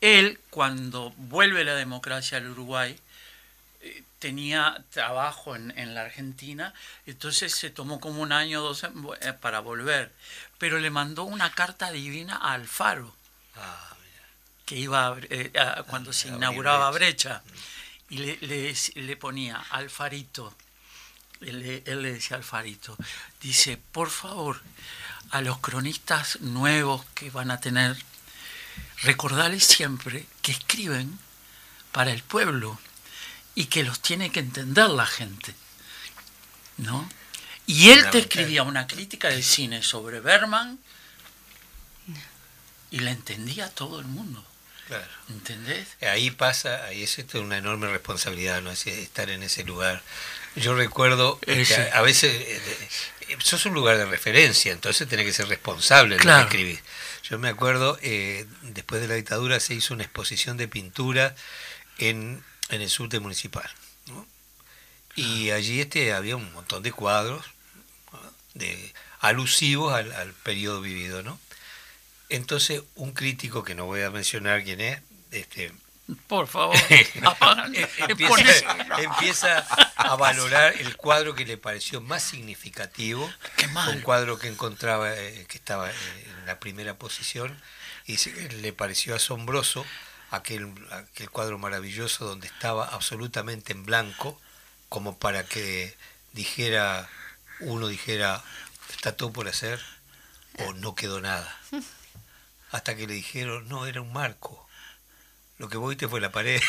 él, cuando vuelve la democracia al Uruguay, eh, tenía trabajo en, la Argentina, entonces se tomó como un año o dos eh, para volver, pero le mandó una carta divina a Alfaro, ah, que iba eh, cuando se inauguraba Brecha, y le, le, ponía Alfarito, él, él, le decía Alfarito, dice, por favor, a los cronistas nuevos que van a tener recordarles siempre que escriben para el pueblo y que los tiene que entender la gente. ¿No? Y él te escribía una crítica de cine sobre Berman y la entendía todo el mundo. Claro. ¿Entendés? Ahí pasa, ahí es esto una enorme responsabilidad, ¿no? Es estar en ese lugar. Yo recuerdo que a, veces eh, eh, sos un lugar de referencia, entonces tenés que ser responsable de lo que escribís. Yo me acuerdo, eh, después de la dictadura se hizo una exposición de pintura en, en el sur de municipal. Y allí este, había un montón de cuadros de, alusivos al, al periodo vivido. ¿no? Entonces, un crítico, que no voy a mencionar quién es, este, por favor, empieza, a valorar el cuadro que le pareció más significativo, un cuadro que encontraba, eh, que estaba en la primera posición, y le pareció asombroso aquel, aquel cuadro maravilloso donde estaba absolutamente en blanco, como para que dijera, uno dijera, está todo por hacer, o no quedó nada. Hasta que le dijeron, no, era un marco lo que vos viste fue la pared.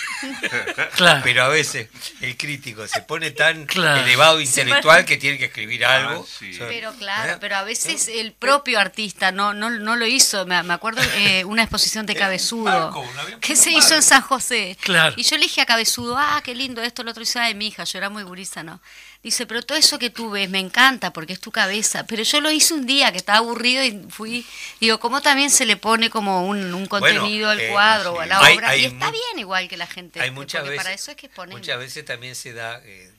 Pero a veces el crítico se pone tan elevado intelectual que tiene que escribir ah, algo. Pero claro, ¿Eh? pero a veces el propio artista no no, no lo hizo. Me, acuerdo eh, una exposición de Cabezudo que se hizo en San José. Y yo le dije a Cabezudo, ah, qué lindo esto, lo otro. Y de mi hija, yo era muy gurisa, ¿no? Dice, pero todo eso que tú ves me encanta porque es tu cabeza. Pero yo lo hice un día que estaba aburrido y fui, digo, ¿cómo también se le pone como un, contenido al eh, cuadro o a la obra? y está bien igual que la gente. Hay muchas veces, para eso es que Muchas veces también se da eh,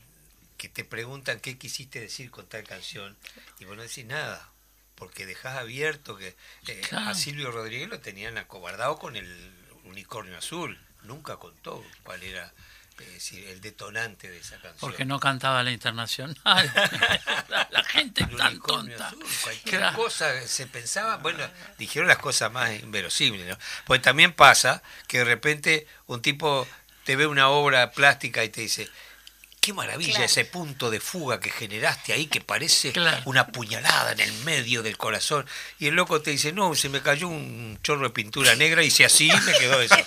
que te preguntan qué quisiste decir con tal canción y vos no decís nada. Porque dejás abierto que eh, a Silvio Rodríguez lo tenían acobardado con el unicornio azul. Nunca contó cuál era el detonante de esa canción. Porque no cantaba la internacional. la, gente tan tonta. cualquier cosa se pensaba, bueno, dijeron las cosas más inverosímiles, ¿no? Pues también pasa que de repente un tipo te ve una obra plástica y te dice, qué maravilla ese punto de fuga que generaste ahí que parece una puñalada en el medio del corazón. Y el loco te dice, no, se me cayó un chorro de pintura negra y si así me quedó eso.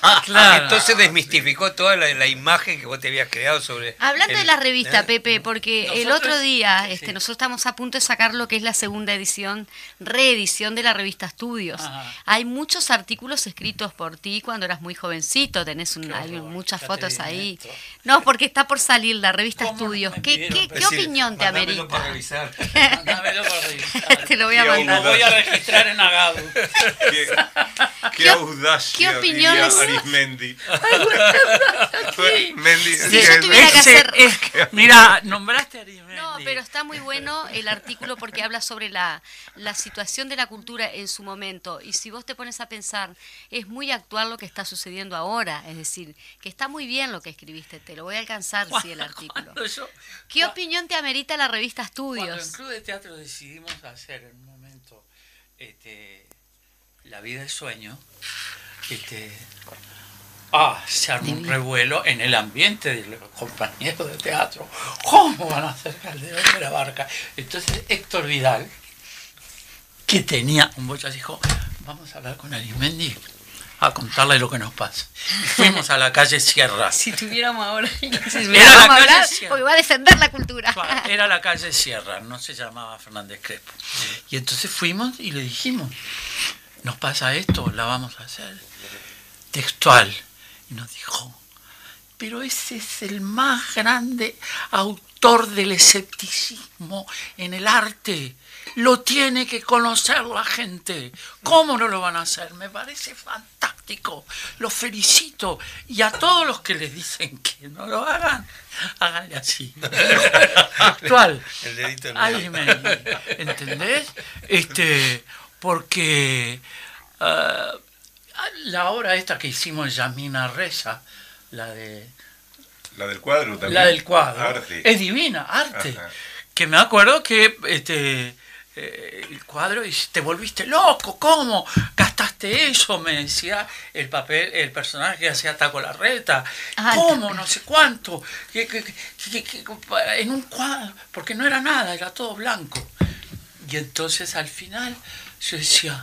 Entonces desmistificó toda la, imagen que vos te habías creado sobre... Hablando de la revista, ¿eh? Pepe, porque el otro día este, nosotros estamos a punto de sacar lo que es la segunda edición, reedición de la revista Estudios. Hay muchos artículos escritos por ti cuando eras muy jovencito, tenés hay muchas fotos ahí. No, porque está por salir la revista Estudios. ¿Qué, qué, opinión te amerita? para revisar. Mándamelo para revisar. te lo voy a mandar. Lo voy a registrar en Agado. Qué, qué audacia ¿Qué opinión es? Arismendi. Arismendi. Si yo tuviera que hacer... mira, nombraste a Arismendi. No, pero está muy bueno el artículo porque habla sobre la, la situación de la cultura en su momento. Y si vos te pones a pensar, es muy actual lo que está sucediendo ahora. Es decir, que está muy bien lo que escribiste. Te lo voy a alcanzar, si el artículo. ¿Qué opinión te amerita la revista Estudios? Cuando en Club de Teatro decidimos hacer en un momento este, La vida es sueño, este, ah, se armó un revuelo en el ambiente de los compañeros de teatro. ¿Cómo van a hacer Calderón de la Barca? Entonces Héctor Vidal, que tenía un bocha, dijo, vamos a hablar con Arismendi a contarle lo que nos pasa. fuimos a la calle Sierra. Si tuviéramos ahora, era la calle Sierra. porque va a defender la cultura. Era la calle Sierra, no se llamaba Fernández Crespo. Y entonces fuimos y le dijimos, nos pasa esto, la vamos a hacer. Textual. Y nos dijo, pero ese es el más grande autor del escepticismo en el arte lo tiene que conocer la gente. ¿Cómo no lo van a hacer? Me parece fantástico. Lo felicito. Y a todos los que les dicen que no lo hagan, háganle así. Actual. El dedito ¿Entendés? Este, porque ah, la obra esta que hicimos Yamina Reza, la de... La del cuadro también. La del cuadro. Es divina, arte. Que me acuerdo que este, eh, el cuadro y te volviste loco, ¿cómo? ¿Gastaste eso? Me decía el papel, el personaje que hacía Taco la Reta. Ah, ¿Cómo? No sé cuánto. en un cuadro, porque no era nada, era todo blanco. Y entonces al final yo decía,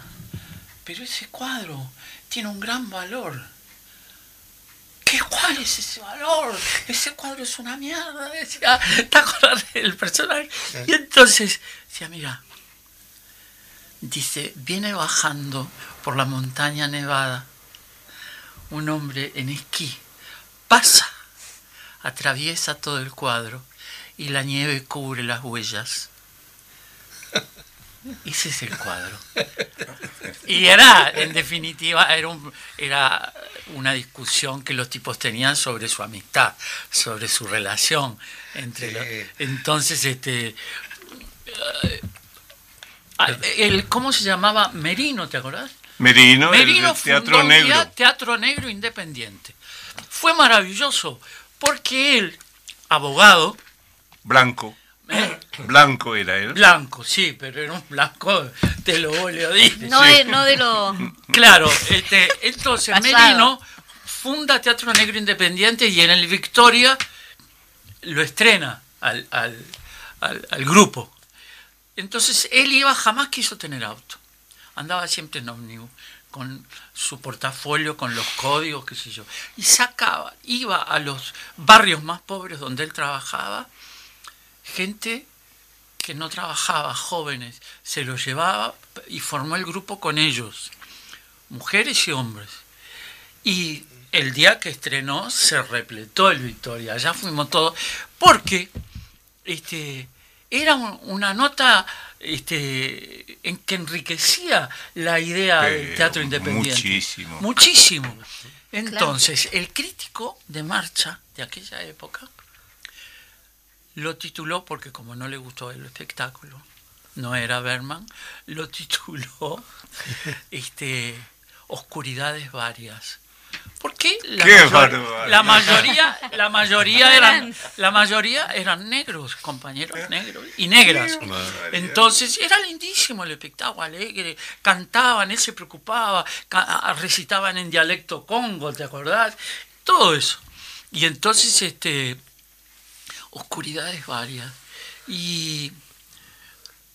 pero ese cuadro tiene un gran valor. ¿Qué, ¿Cuál es ese valor? Ese cuadro es una mierda, decía Taco la el personaje. Y entonces decía, mira, dice, viene bajando por la montaña nevada un hombre en esquí pasa, atraviesa todo el cuadro y la nieve cubre las huellas. Ese es el cuadro. Y era, en definitiva, era, era una discusión que los tipos tenían sobre su amistad, sobre su relación entre entonces este el cómo se llamaba Merino, ¿te acordás? Merino, Merino el Teatro Negro. Teatro Negro Independiente. Fue maravilloso porque él, abogado, blanco, ¿Eh? Blanco era él. Blanco, sí, pero era un blanco de lo oleodines. No, de, no de lo. Claro, este, entonces Merino funda Teatro Negro Independiente y en el Victoria lo estrena al, al, al, grupo. Entonces él iba, jamás quiso tener auto. Andaba siempre en ómnibus, con su portafolio, con los códigos, qué sé yo. Y sacaba, iba a los barrios más pobres donde él trabajaba, gente que no trabajaba, jóvenes, se los llevaba y formó el grupo con ellos, mujeres y hombres. Y el día que estrenó se repletó el Victoria, allá fuimos todos, porque este, era una nota este, en que enriquecía la idea del teatro independiente. Muchísimo. Muchísimo. Entonces, el crítico de marcha de aquella época lo tituló, porque como no le gustó el espectáculo, no era Berman, lo tituló este, Oscuridades Varias. Porque la, la mayoría, la mayoría eran, la mayoría eran negros, compañeros negros y negras. Entonces era lindísimo el espectáculo, alegre, cantaban, él se preocupaba, recitaban en dialecto congo, ¿te acordás? Todo eso. Y entonces, este, oscuridades varias. Y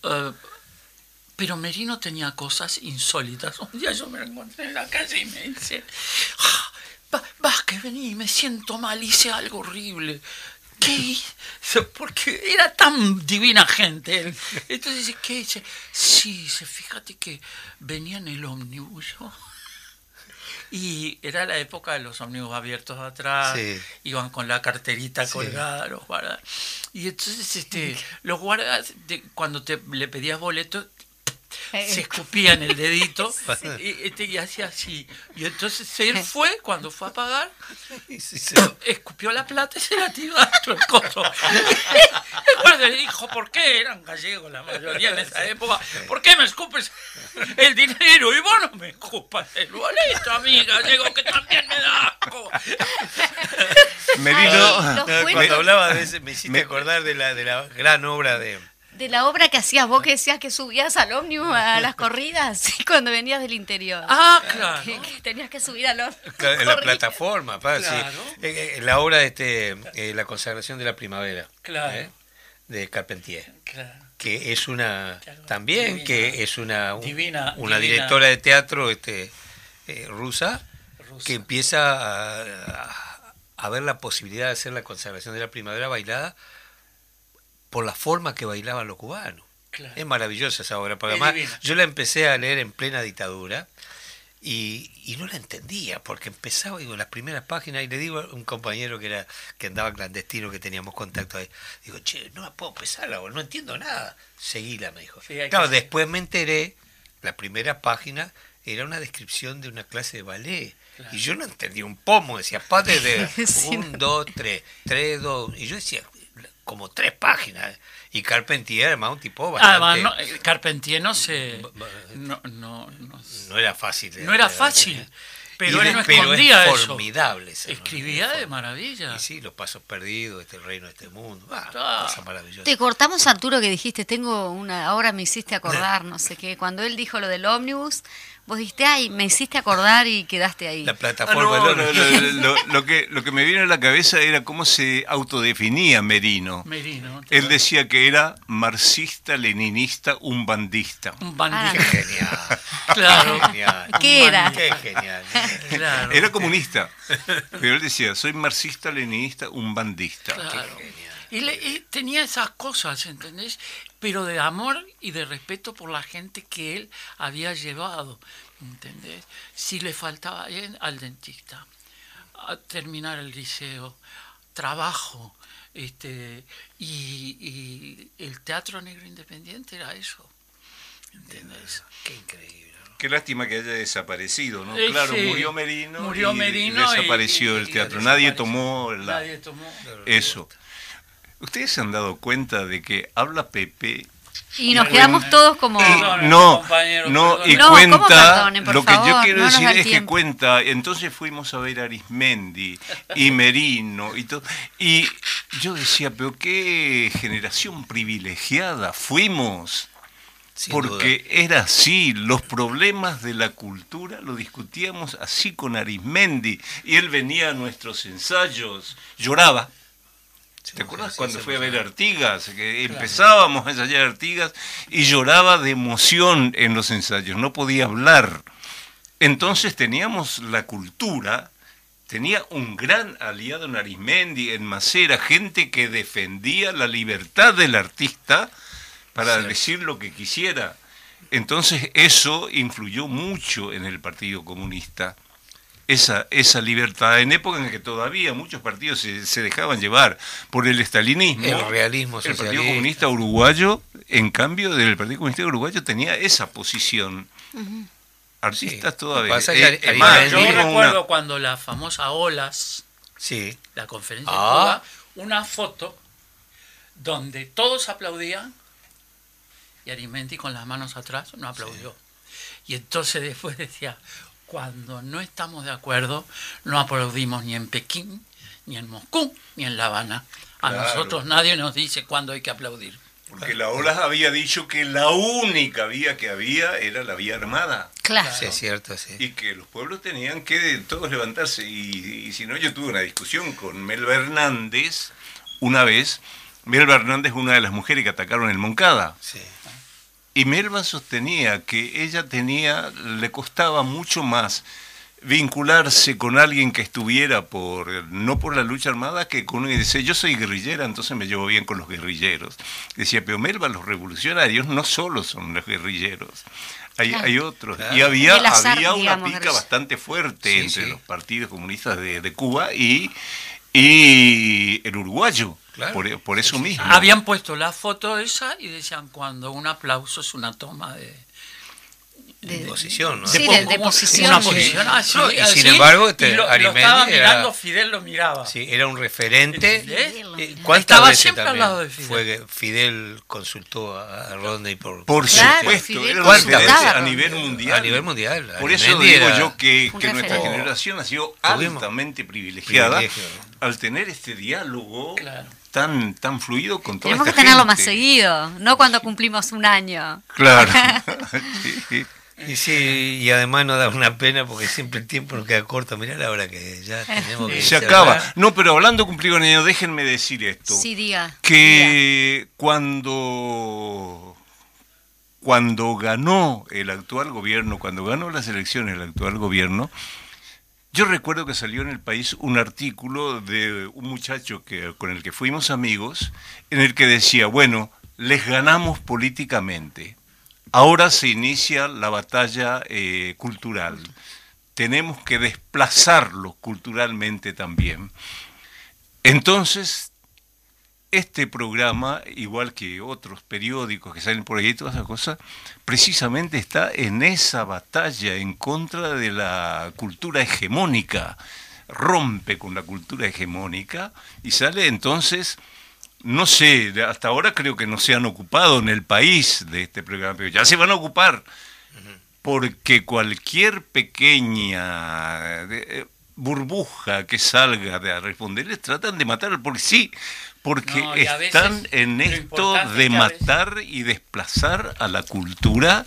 eh, pero Merino tenía cosas insólitas. Un día yo me lo encontré en la calle y me dice, ah, vas que vení, me siento mal, hice algo horrible. ¿Qué hice? Porque era tan divina gente. Entonces dice, ¿qué hice? Sí, fíjate que venía en el ómnibus. Y era la época de los ómnibus abiertos atrás, iban con la carterita colgada, los guardas. Y entonces este, los guardas, cuando te, le pedías boleto, se escupía en el dedito y, este, y, hacía así. Y entonces él fue, cuando fue a pagar, escupió la plata y se la tiró dentro del coso. El guardia le dijo, ¿por qué eran gallegos la mayoría en esa época? ¿Por qué me escupes el dinero y vos no me escupas el boleto, amiga gallego, que también me da asco? Merino, cuando hablaba de ese, me hiciste acordar de la, de la gran obra de de la obra que hacías vos que decías que subías al ómnibus a las corridas cuando venías del interior. Ah, claro. Que, tenías que subir al ómnibus. En la plataforma, pa, claro. sí. Eh, eh, la obra de este, eh, La consagración de la primavera. Claro. De Carpentier. Claro. Que es una. también, que es una. Divina. Una directora de teatro este, rusa, que empieza a, a ver la posibilidad de hacer la consagración de la primavera bailada por la forma que bailaban los cubanos. Es maravillosa esa obra, porque además yo la empecé a leer en plena dictadura y, no la entendía, porque empezaba, digo, las primeras páginas, y le digo a un compañero que era que andaba clandestino, que teníamos contacto ahí, digo, che, no la puedo empezar, no entiendo nada. Seguíla, me dijo. claro, después me enteré, la primera página era una descripción de una clase de ballet. Y yo no entendí un pomo, decía, padre de un, dos, tres, tres, dos. Y yo decía, como tres páginas. Y Carpentier, además, un tipo bastante... Además, no, Carpentier no se... No, no, no, era fácil. No era fácil. Pero él no escondía es formidable Escribía de maravilla. Y sí, los pasos perdidos, este reino, este mundo. Ah, Te cortamos, Arturo, que dijiste, tengo una... Ahora me hiciste acordar, no sé qué. Cuando él dijo lo del ómnibus, Vos dijiste, ay, me hiciste acordar y quedaste ahí. La plataforma. Ah, lo, que, lo que me vino a la cabeza era cómo se autodefinía Merino. Merino. Él decía que era marxista, leninista, un bandista. Un bandista. Ah. genial. Claro. ¿Qué era? Qué genial. Claro. Era comunista. Pero él decía, soy marxista, leninista, un bandista. Claro. Y, tenía esas cosas, ¿entendés? Pero de amor y de respeto por la gente que él había llevado, ¿entendés? Si le faltaba al dentista, a terminar el liceo, trabajo, este, y, el teatro negro independiente era eso. ¿Entendés? Qué increíble. Qué lástima que haya desaparecido, ¿no? claro, murió Merino, murió y desapareció el teatro. nadie tomó, eso. ¿Ustedes se han dado cuenta de que habla Pepe y nos quedamos todos como... no, no, y cuenta, lo que yo quiero decir es que cuenta, entonces fuimos a ver a Arismendi y Merino y todo, y yo decía, pero qué generación privilegiada fuimos, porque era así, los problemas de la cultura lo discutíamos así con Arismendi, y él venía a nuestros ensayos, lloraba ¿Te acuerdas cuando fui a ver Artigas? Que empezábamos a ensayar Artigas y lloraba de emoción en los ensayos, no podía hablar. Entonces teníamos la cultura, tenía un gran aliado en Arismendi, en Macera, gente que defendía la libertad del artista para decir lo que quisiera. Entonces eso influyó mucho en el Partido Comunista esa, esa libertad en época en que todavía muchos partidos se, dejaban llevar por el estalinismo. El realismo El Partido Comunista Uruguayo, en cambio del Partido Comunista Uruguayo, tenía esa posición. Artistas todavía. Eh, yo recuerdo cuando la famosa Olas, sí. la conferencia de ah. Cuba, una foto donde todos aplaudían y Arimenti con las manos atrás no aplaudió. Y entonces después decía, cuando no estamos de acuerdo, no aplaudimos ni en Pekín, ni en Moscú, ni en La Habana. A nosotros nadie nos dice cuándo hay que aplaudir. Porque la OLA había dicho que la única vía que había era la vía armada. Claro. Sí, es cierto, sí. Y que los pueblos tenían que todos levantarse. Y, si no, yo tuve una discusión con Mel Hernández una vez. Mel Hernández es una de las mujeres que atacaron el Moncada. Sí. Y Melba sostenía que ella tenía, le costaba mucho más vincularse con alguien que estuviera por, no por la lucha armada, que con y dice, yo soy guerrillera, entonces me llevo bien con los guerrilleros. Decía, pero Melba, los revolucionarios no solo son los guerrilleros, hay, hay otros. Y había, había una pica bastante fuerte entre los partidos comunistas de, de Cuba y, y el uruguayo. Por, eso mismo. Habían puesto la foto esa y decían cuando un aplauso es una toma de, de, posición, ¿no? Sí, de, posición. Ah, y sin embargo, este, lo, estaba mirando, Fidel lo miraba. Sí, era un referente. Eh, estaba siempre al lado de Fidel. Fue Fidel consultó a Rodney por... Por supuesto, era a nivel mundial. A nivel mundial. Por eso digo yo que, que nuestra generación ha sido altamente privilegiada al tener este diálogo tan, tan fluido con toda Tenemos que tenerlo más seguido, no cuando cumplimos un año. Claro. sí. Y sí, y además nos da una pena porque siempre el tiempo nos queda corto. Mirá la hora que ya tenemos que. Se acaba. No, pero hablando cumplido un año, déjenme decir esto. Sí, diga. Que cuando. Cuando ganó el actual gobierno, cuando ganó las elecciones el actual gobierno, yo recuerdo que salió en el país un artículo de un muchacho que, con el que fuimos amigos, en el que decía, bueno, les ganamos políticamente Ahora se inicia la batalla eh, cultural. Tenemos que desplazarlo culturalmente también. Entonces, este programa, igual que otros periódicos que salen por ahí y todas esas cosas, precisamente está en esa batalla en contra de la cultura hegemónica. Rompe con la cultura hegemónica y sale entonces no sé, hasta ahora creo que no se han ocupado en el país de este programa, pero ya se van a ocupar, porque cualquier pequeña eh, burbuja que salga de a responderles tratan de matar al policía, porque están en esto de matar y desplazar a la cultura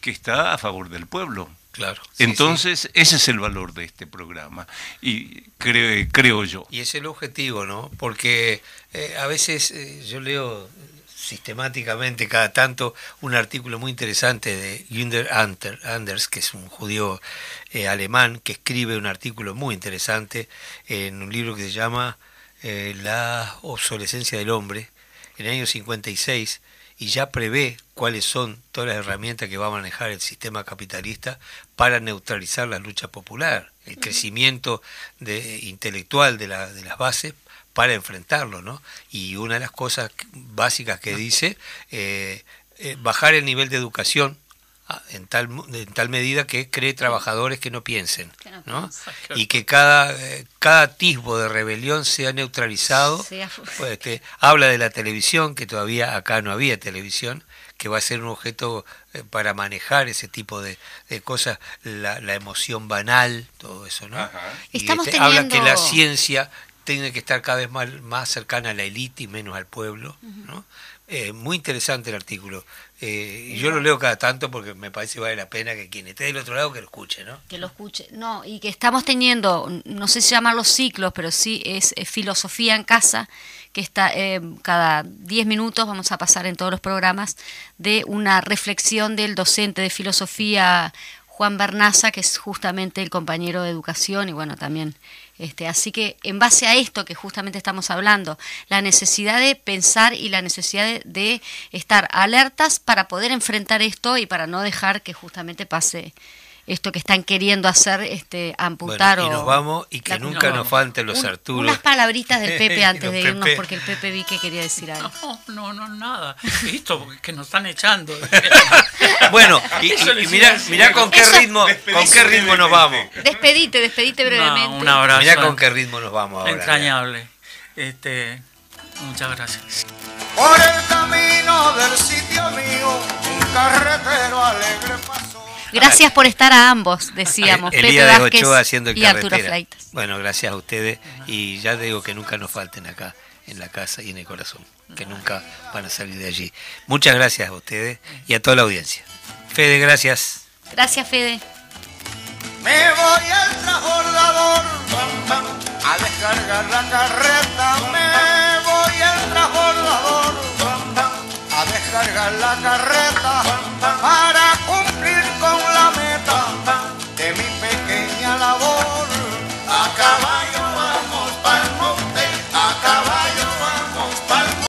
que está a favor del pueblo. Claro. Entonces, ese es el valor de este programa, y creo, creo yo. Y es el objetivo, ¿no? Porque eh, a veces eh, yo leo sistemáticamente cada tanto un artículo muy interesante de Günther Anders, que es un judío eh, alemán, que escribe un artículo muy interesante en un libro que se llama eh, la obsolescencia del hombre en el año 56 y ya prevé cuáles son todas las herramientas que va a manejar el sistema capitalista para neutralizar la lucha popular, el crecimiento de, intelectual de, la, de las bases para enfrentarlo, ¿no? Y una de las cosas básicas que dice, eh, eh, bajar el nivel de educación en tal, en tal medida que cree trabajadores que no piensen, ¿no? Y que cada, eh, cada atisbo de rebelión sea neutralizado. Pues, este, habla de la televisión, que todavía acá no había televisión, que va a ser un objeto para manejar ese tipo de, cosas, la, la, emoción banal, todo eso, ¿no? Y este, habla que la ciencia tiene que estar cada vez más, más cercana a la élite y menos al pueblo. ¿no? Eh, muy interesante el artículo. Eh, y yo lo leo cada tanto porque me parece que vale la pena que quien esté del otro lado que lo escuche, ¿no? Que lo escuche. No, y que estamos teniendo, no sé si los ciclos, pero sí es, filosofía en casa, que está eh, cada 10 minutos, vamos a pasar en todos los programas, de una reflexión del docente de filosofía Juan Bernaza, que es justamente el compañero de educación y bueno, también este, así que en base a esto que justamente estamos hablando, la necesidad de pensar y la necesidad de, estar alertas para poder enfrentar esto y para no dejar que justamente pase esto que están queriendo hacer, este, amputar y nos vamos y que nunca nos falten los Arturos. Unas palabritas del Pepe antes de irnos, porque el Pepe vi que quería decir algo. No, no, no, nada. Esto, que nos están echando. bueno, y, mirá, con qué ritmo, con qué ritmo nos vamos. Despedite, despedite brevemente. un abrazo. Mirá con qué ritmo nos vamos ahora. Entrañable. Este, muchas gracias. Por el camino del sitio mío, un carretero alegre pasó. Gracias por estar a ambos, decíamos. Pepe Vázquez haciendo el y Arturo Flaitas. Bueno, gracias a ustedes y ya digo que nunca nos falten acá en la casa y en el corazón, que nunca van a salir de allí. Muchas gracias a ustedes y a toda la audiencia. Fede, gracias. Gracias, Fede. Me voy al transbordador a descargar la carreta. Me voy al transbordador a descargar la carreta para cumplir